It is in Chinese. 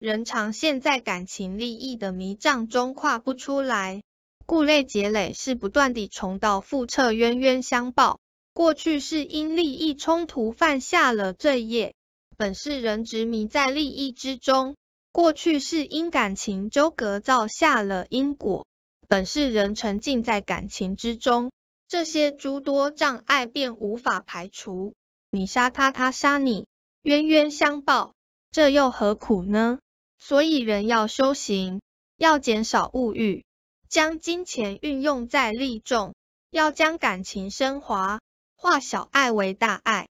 人常陷在感情利益的迷障中跨不出来，故累结累是不断地重蹈覆辙，冤冤相报。过去是因利益冲突犯下了罪业，本是人执迷在利益之中；过去是因感情纠葛造下了因果，本是人沉浸在感情之中。这些诸多障碍便无法排除。你杀他，他杀你，冤冤相报，这又何苦呢？所以人要修行，要减少物欲，将金钱运用在利众，要将感情升华，化小爱为大爱。